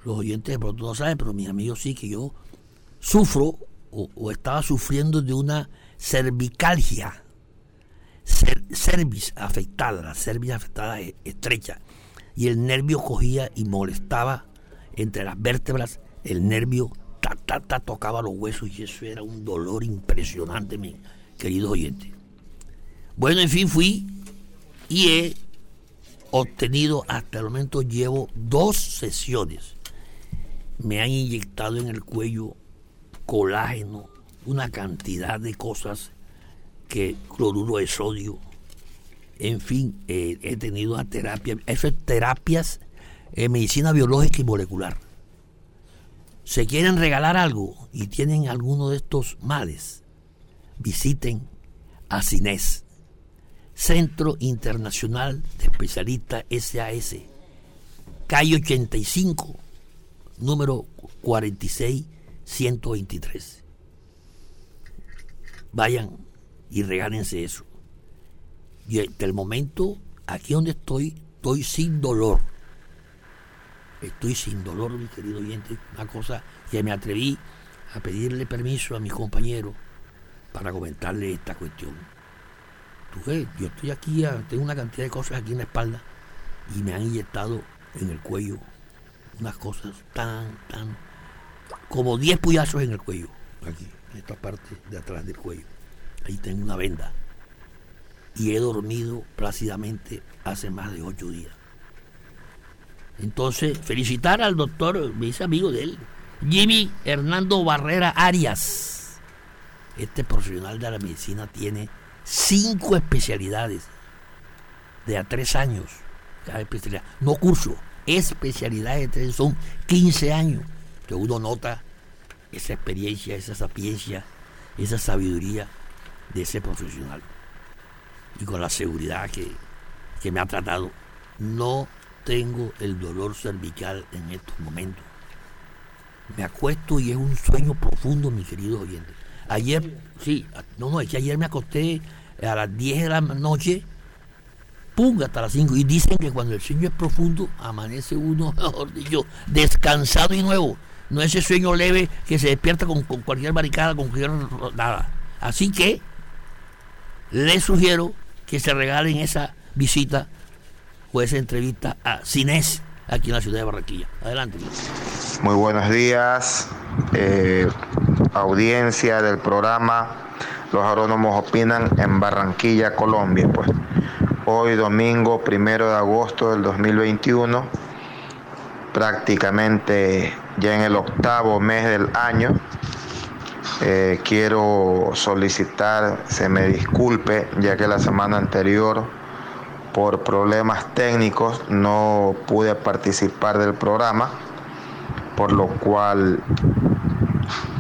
los oyentes de pronto no saben, pero mis amigos sí que yo sufro o, estaba sufriendo de una cervicalgia, cervis afectada, la cerviz afectada estrecha, y el nervio cogía y molestaba entre las vértebras, el nervio ta, tocaba los huesos y eso era un dolor impresionante, mi querido oyente. Bueno, en fin, fui y he obtenido, hasta el momento llevo dos sesiones. Me han inyectado en el cuello colágeno, una cantidad de cosas que cloruro de sodio. En fin, eh, he tenido una terapia, eso es terapias, en medicina biológica y molecular. Se quieren regalar algo y tienen alguno de estos males, visiten a CINES, Centro Internacional de Especialistas SAS, calle 85, número 46 123. Vayan y regálense eso. Y el momento, aquí donde estoy, estoy sin dolor. Estoy sin dolor, mi querido oyente. Una cosa que me atreví a pedirle permiso a mis compañeros para comentarle esta cuestión. Tú yo estoy aquí, tengo una cantidad de cosas aquí en la espalda y me han inyectado en el cuello unas cosas tan, tan como 10 puyazos en el cuello, aquí, en esta parte de atrás del cuello. Ahí tengo una venda. Y he dormido plácidamente hace más de 8 días. Entonces, felicitar al doctor, me amigo de él, Jimmy Hernando Barrera Arias. Este profesional de la medicina tiene cinco especialidades de a tres años. Cada especialidad. No curso, especialidades de tres, son 15 años que uno nota esa experiencia, esa sapiencia, esa sabiduría de ese profesional. Y con la seguridad que, que me ha tratado, no tengo el dolor cervical en estos momentos. Me acuesto y es un sueño profundo, mi querido oyente. Ayer, sí, no, no, es que ayer me acosté a las 10 de la noche, pum, hasta las 5. Y dicen que cuando el sueño es profundo, amanece uno, mejor dicho, descansado y nuevo no ese sueño leve que se despierta con, cualquier barricada, con cualquier nada. Así que les sugiero que se regalen esa visita o esa entrevista a Cines aquí en la ciudad de Barranquilla. Adelante. Muy buenos días, eh, audiencia del programa Los Agrónomos Opinan en Barranquilla, Colombia. Pues hoy domingo primero de agosto del 2021, prácticamente ya en el octavo mes del año. Eh, quiero solicitar, se me disculpe, ya que la semana anterior por problemas técnicos no pude participar del programa, por lo cual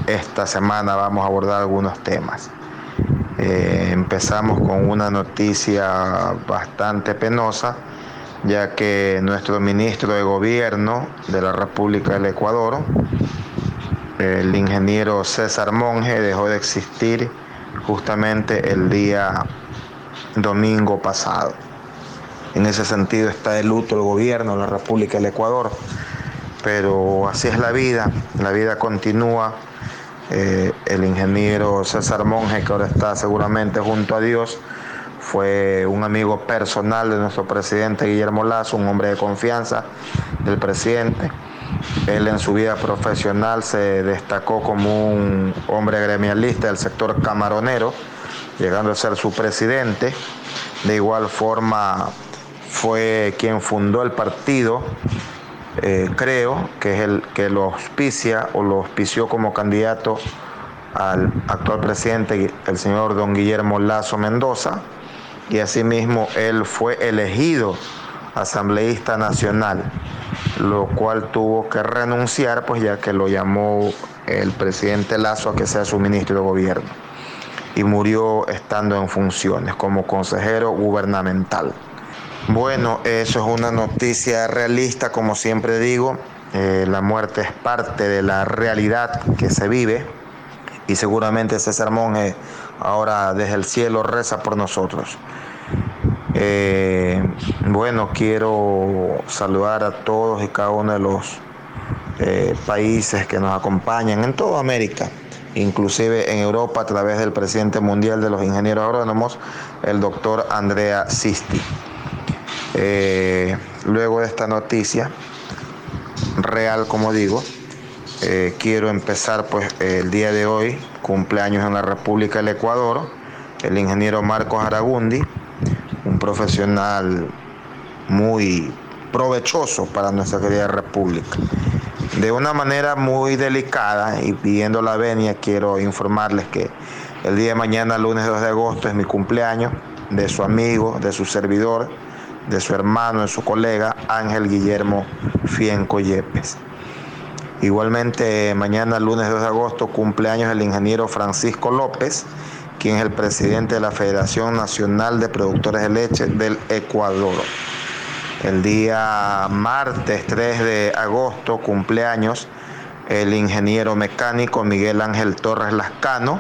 esta semana vamos a abordar algunos temas. Eh, empezamos con una noticia bastante penosa ya que nuestro ministro de Gobierno de la República del Ecuador, el ingeniero César Monge, dejó de existir justamente el día domingo pasado. En ese sentido está de luto el gobierno la República del Ecuador, pero así es la vida, la vida continúa. Eh, el ingeniero César Monge, que ahora está seguramente junto a Dios, fue un amigo personal de nuestro presidente Guillermo Lazo, un hombre de confianza del presidente. Él en su vida profesional se destacó como un hombre gremialista del sector camaronero, llegando a ser su presidente. De igual forma fue quien fundó el partido, eh, creo, que es el que lo auspicia o lo auspició como candidato al actual presidente, el señor don Guillermo Lazo Mendoza y asimismo él fue elegido asambleísta nacional, lo cual tuvo que renunciar, pues ya que lo llamó el presidente Lazo a que sea su ministro de gobierno y murió estando en funciones como consejero gubernamental. Bueno, eso es una noticia realista, como siempre digo, eh, la muerte es parte de la realidad que se vive y seguramente ese sermón ahora desde el cielo reza por nosotros. Eh, bueno, quiero saludar a todos y cada uno de los eh, países que nos acompañan en toda América, inclusive en Europa a través del presidente mundial de los ingenieros agrónomos, el doctor Andrea Sisti. Eh, luego de esta noticia, real como digo, quiero empezar pues el día de hoy, cumpleaños en la República del Ecuador, el ingeniero Marcos Aragundi, un profesional muy provechoso para nuestra querida República. De una manera muy delicada y pidiendo la venia, quiero informarles que el día de mañana, lunes 2 de agosto, es mi cumpleaños de su amigo, de su servidor, de su hermano, de su colega Ángel Guillermo Fienco Yepes. Igualmente, mañana, lunes 2 de agosto, cumpleaños el ingeniero Francisco López, quien es el presidente de la Federación Nacional de Productores de Leche del Ecuador. El día martes 3 de agosto, cumpleaños, el ingeniero mecánico Miguel Ángel Torres Lascano,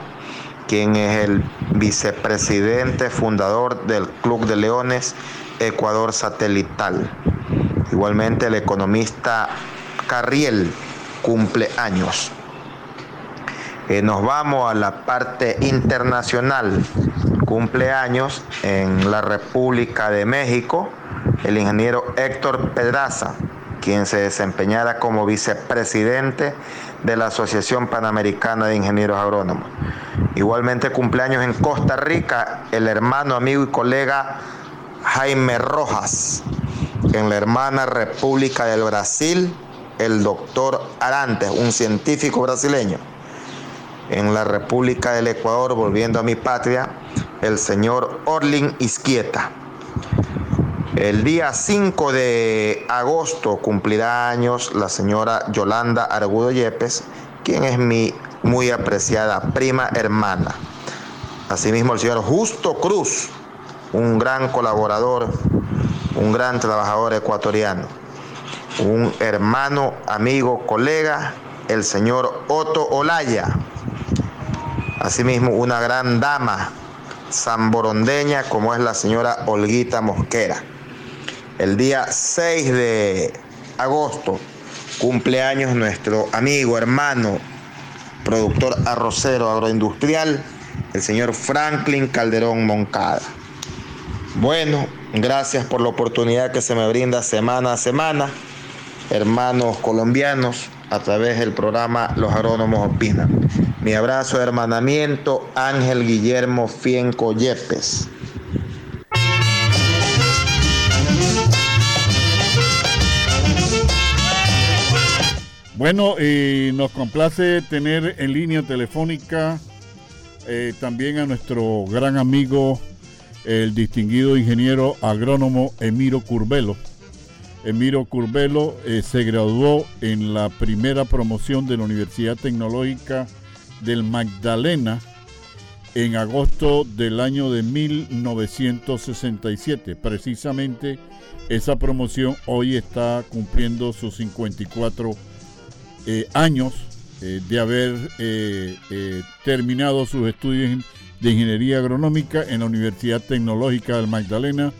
quien es el vicepresidente fundador del Club de Leones Ecuador Satelital. Igualmente el economista Carriel cumpleaños. Eh, nos vamos a la parte internacional. Cumpleaños en la República de México el ingeniero Héctor Pedraza, quien se desempeñara como vicepresidente de la Asociación Panamericana de Ingenieros Agrónomos. Igualmente cumpleaños en Costa Rica el hermano, amigo y colega Jaime Rojas. En la hermana República del Brasil, el doctor Arantes, un científico brasileño en la República del Ecuador, volviendo a mi patria, el señor Orlin Izquieta. El día 5 de agosto cumplirá años la señora Yolanda Argudo Yepes, quien es mi muy apreciada prima hermana. Asimismo el señor Justo Cruz, un gran colaborador, un gran trabajador ecuatoriano, un hermano, amigo, colega, el señor Otto Olaya, Asimismo, una gran dama zamborondeña como es la señora Olguita Mosquera. El día 6 de agosto, cumpleaños nuestro amigo, hermano, productor arrocero agroindustrial, el señor Franklin Calderón Moncada. Bueno, gracias por la oportunidad que se me brinda semana a semana, hermanos colombianos, a través del programa Los Agrónomos Opinan. Mi abrazo de hermanamiento, Ángel Guillermo Fienco Yepes. Bueno, y nos complace tener en línea telefónica eh, también a nuestro gran amigo, el distinguido ingeniero agrónomo Emiro Curbelo Emiro Curbelo eh, se graduó en la primera promoción de la Universidad Tecnológica del Magdalena en agosto del año de 1967. Precisamente esa promoción hoy está cumpliendo sus 54 eh, años eh, de haber terminado sus estudios de ingeniería agronómica en la Universidad Tecnológica del Magdalena,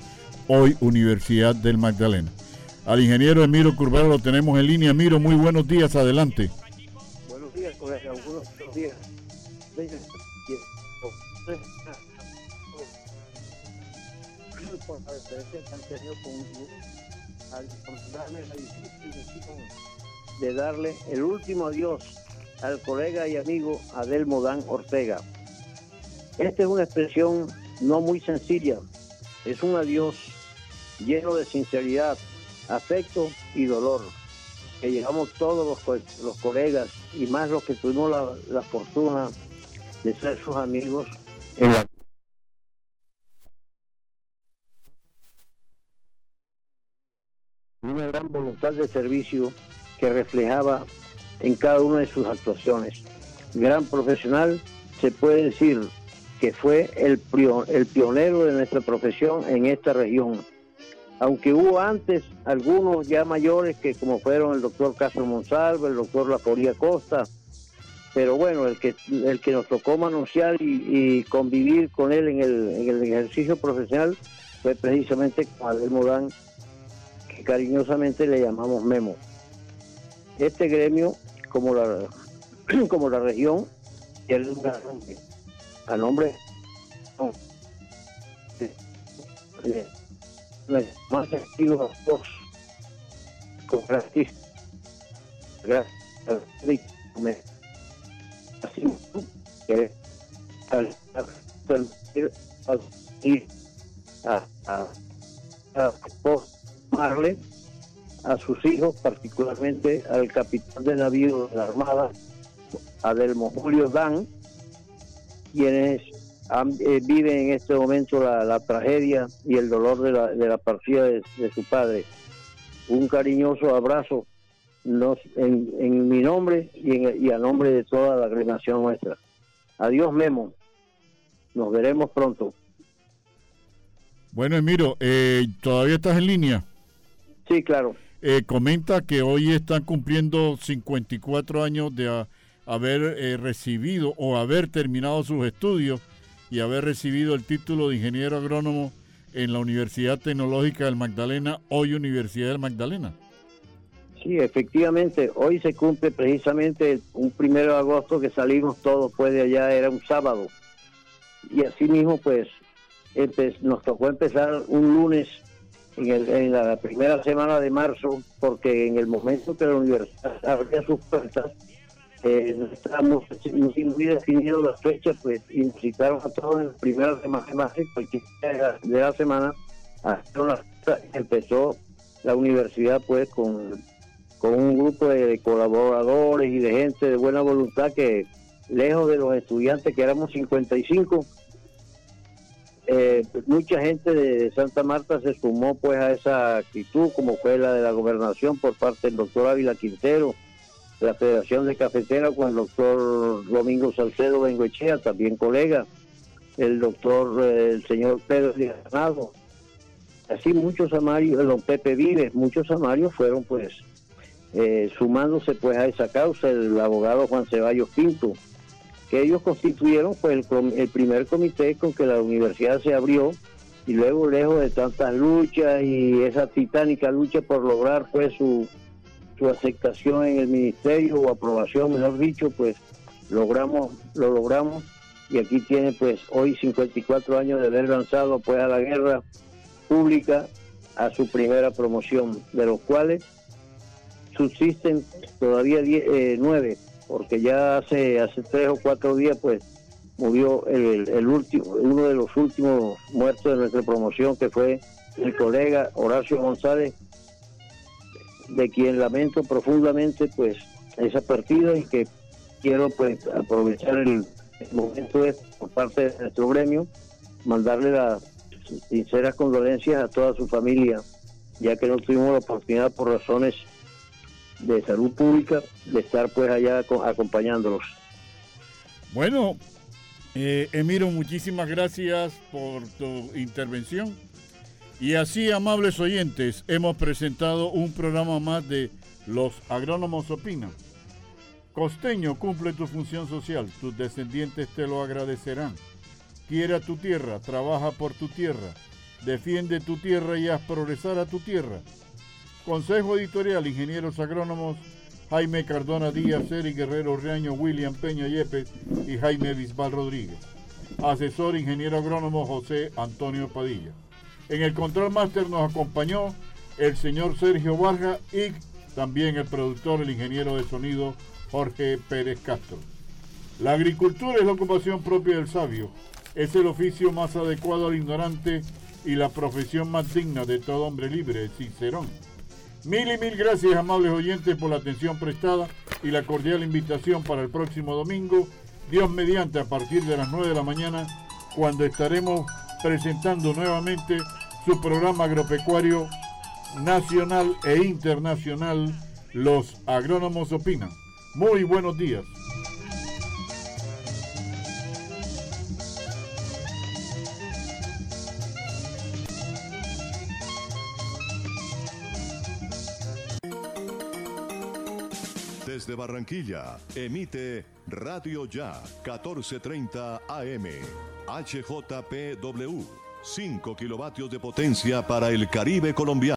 hoy Universidad del Magdalena. Al ingeniero Emiro Curbero lo tenemos en línea. Emiro, muy buenos días, adelante. Buenos días, difícil de darle el último adiós al colega y amigo Adel Modán Ortega. Esta es una expresión no muy sencilla, es un adiós lleno de sinceridad, afecto y dolor que llevamos todos los, los colegas y más los que tuvimos la, la fortuna de ser sus amigos en la una gran voluntad de servicio que reflejaba en cada una de sus actuaciones. Gran profesional, se puede decir que fue el, el pionero de nuestra profesión en esta región. Aunque hubo antes algunos ya mayores que como fueron el doctor Castro Monsalvo, el doctor Laforía Costa, pero bueno, el que, el que nos tocó manosear y, convivir con él en el, en el ejercicio profesional fue precisamente Abel Modán, que cariñosamente le llamamos Memo. Este gremio, como la, como la región, tiene un a nombre más activos dos con gratis gracias. Así que al a, a, a Marle, a sus hijos, particularmente al capitán de navío de la Armada, Adelmo Julio Dan, quienes eh, viven en este momento la, tragedia y el dolor de la, de la partida de, su padre. Un cariñoso abrazo en, en, mi nombre y, en, y a nombre de toda la agremiación nuestra. Adiós, Memo. Nos veremos pronto. Bueno, Emiro, eh, ¿todavía estás en línea? Sí, claro. Eh, comenta que hoy están cumpliendo 54 años de haber eh, recibido o haber terminado sus estudios y haber recibido el título de ingeniero agrónomo en la Universidad Tecnológica del Magdalena, hoy Universidad del Magdalena. Sí, efectivamente, hoy se cumple precisamente un primero de agosto que salimos todos pues de allá, era un sábado. Y así mismo pues nos tocó empezar un lunes en, la primera semana de marzo, porque en el momento que la universidad abría sus puertas, eh, no estábamos definido las fechas, pues invitaron a todos en la primera semana de marzo, de la semana, hasta una, empezó la universidad pues con, con un grupo de colaboradores y de gente de buena voluntad que lejos de los estudiantes que éramos 55 eh, mucha gente de Santa Marta se sumó pues a esa actitud, como fue la de la gobernación por parte del doctor Ávila Quintero, la Federación de Cafetera con el doctor Domingo Salcedo Bengoechea, también colega, el doctor, eh, el señor Pedro Ganado, así muchos amarios, el don Pepe Vives, muchos amarios fueron pues eh, sumándose pues a esa causa, el abogado Juan Ceballos Pinto, que ellos constituyeron pues el, primer comité con que la universidad se abrió y luego lejos de tantas luchas y esa titánica lucha por lograr pues su, su aceptación en el ministerio o aprobación mejor dicho pues logramos lo logramos. Y aquí tiene pues hoy 54 años de haber lanzado pues a la guerra pública a su primera promoción de los cuales subsisten todavía eh, nueve porque ya hace hace tres o cuatro días pues murió el, último uno de los últimos muertos de nuestra promoción que fue el colega Horacio González de quien lamento profundamente pues esa partida y que quiero pues aprovechar el, momento de, por parte de nuestro gremio mandarle las sinceras condolencias a toda su familia ya que no tuvimos la oportunidad por razones de salud pública de estar pues allá acompañándolos. Bueno, eh, Emiro, muchísimas gracias por tu intervención. Y así, amables oyentes, hemos presentado un programa más de Los Agrónomos Opinan. Costeño, cumple tu función social, tus descendientes te lo agradecerán. Quiera tu tierra, trabaja por tu tierra, defiende tu tierra y haz progresar a tu tierra. Consejo Editorial, Ingenieros Agrónomos, Jaime Cardona Díaz, Eric Guerrero Reaño, William Peña Yepes y Jaime Bisbal Rodríguez. Asesor Ingeniero Agrónomo José Antonio Padilla. En el Control Master nos acompañó el señor Sergio Vargas y también el productor, el ingeniero de sonido Jorge Pérez Castro. La agricultura es la ocupación propia del sabio. Es el oficio más adecuado al ignorante y la profesión más digna de todo hombre libre, Cicerón. Mil y mil gracias, amables oyentes, por la atención prestada y la cordial invitación para el próximo domingo, Dios mediante, a partir de las 9 de la mañana, cuando estaremos presentando nuevamente su programa agropecuario nacional e internacional, los agrónomos opinan. Muy buenos días. Desde Barranquilla, emite Radio Ya 1430 AM, HJPW, 5 kilovatios de potencia para el Caribe colombiano.